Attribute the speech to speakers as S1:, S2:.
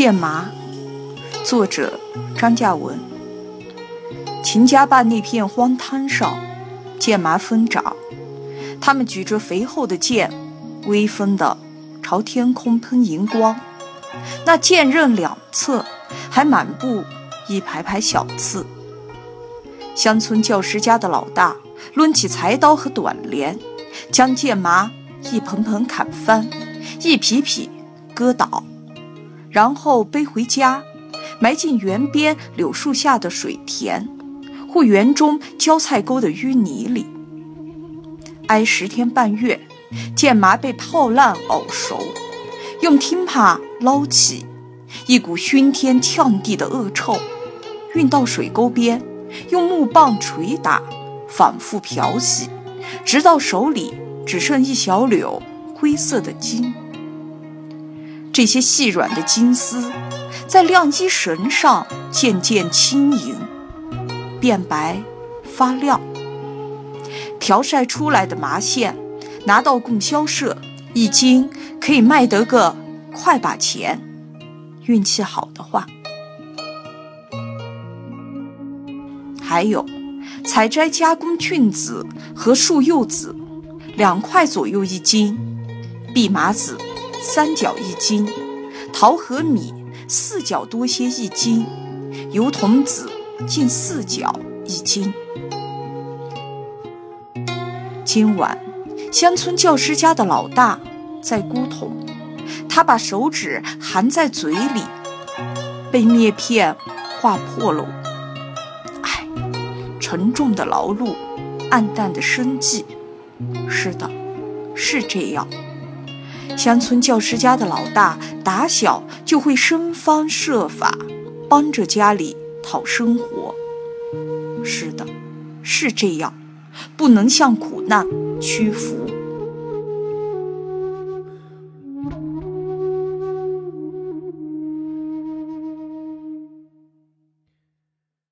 S1: 剑麻，作者张嘉文。秦家坝那片荒滩上，剑麻疯长，他们举着肥厚的剑，威风的朝天空喷银光。那剑刃两侧还满布一排排小刺。乡村教师家的老大抡起柴刀和短镰，将剑麻一盆盆砍翻，一匹匹割倒。然后背回家，埋进园边柳树下的水田，或园中浇菜沟的淤泥里。挨十天半月，剑麻被泡烂熬熟，用听耙捞起，一股熏天呛地的恶臭，运到水沟边，用木棒捶打，反复漂洗，直到手里只剩一小绺灰色的筋。这些细软的金丝，在晾衣绳上渐渐轻盈，变白发亮。调晒出来的麻线，拿到供销社，一斤可以卖得个快把钱。运气好的话，还有采摘加工菌子和树柚子，两块左右一斤；蓖麻子。三角一斤，桃和米四角多些一斤，油桐子近四角一斤。今晚，乡村教师家的老大在咕桶，他把手指含在嘴里，被篾片划破了。唉，沉重的劳碌，暗淡的生计。是的，是这样。乡村教师家的老大，打小就会生方设法帮着家里讨生活。是的，是这样，不能向苦难屈服。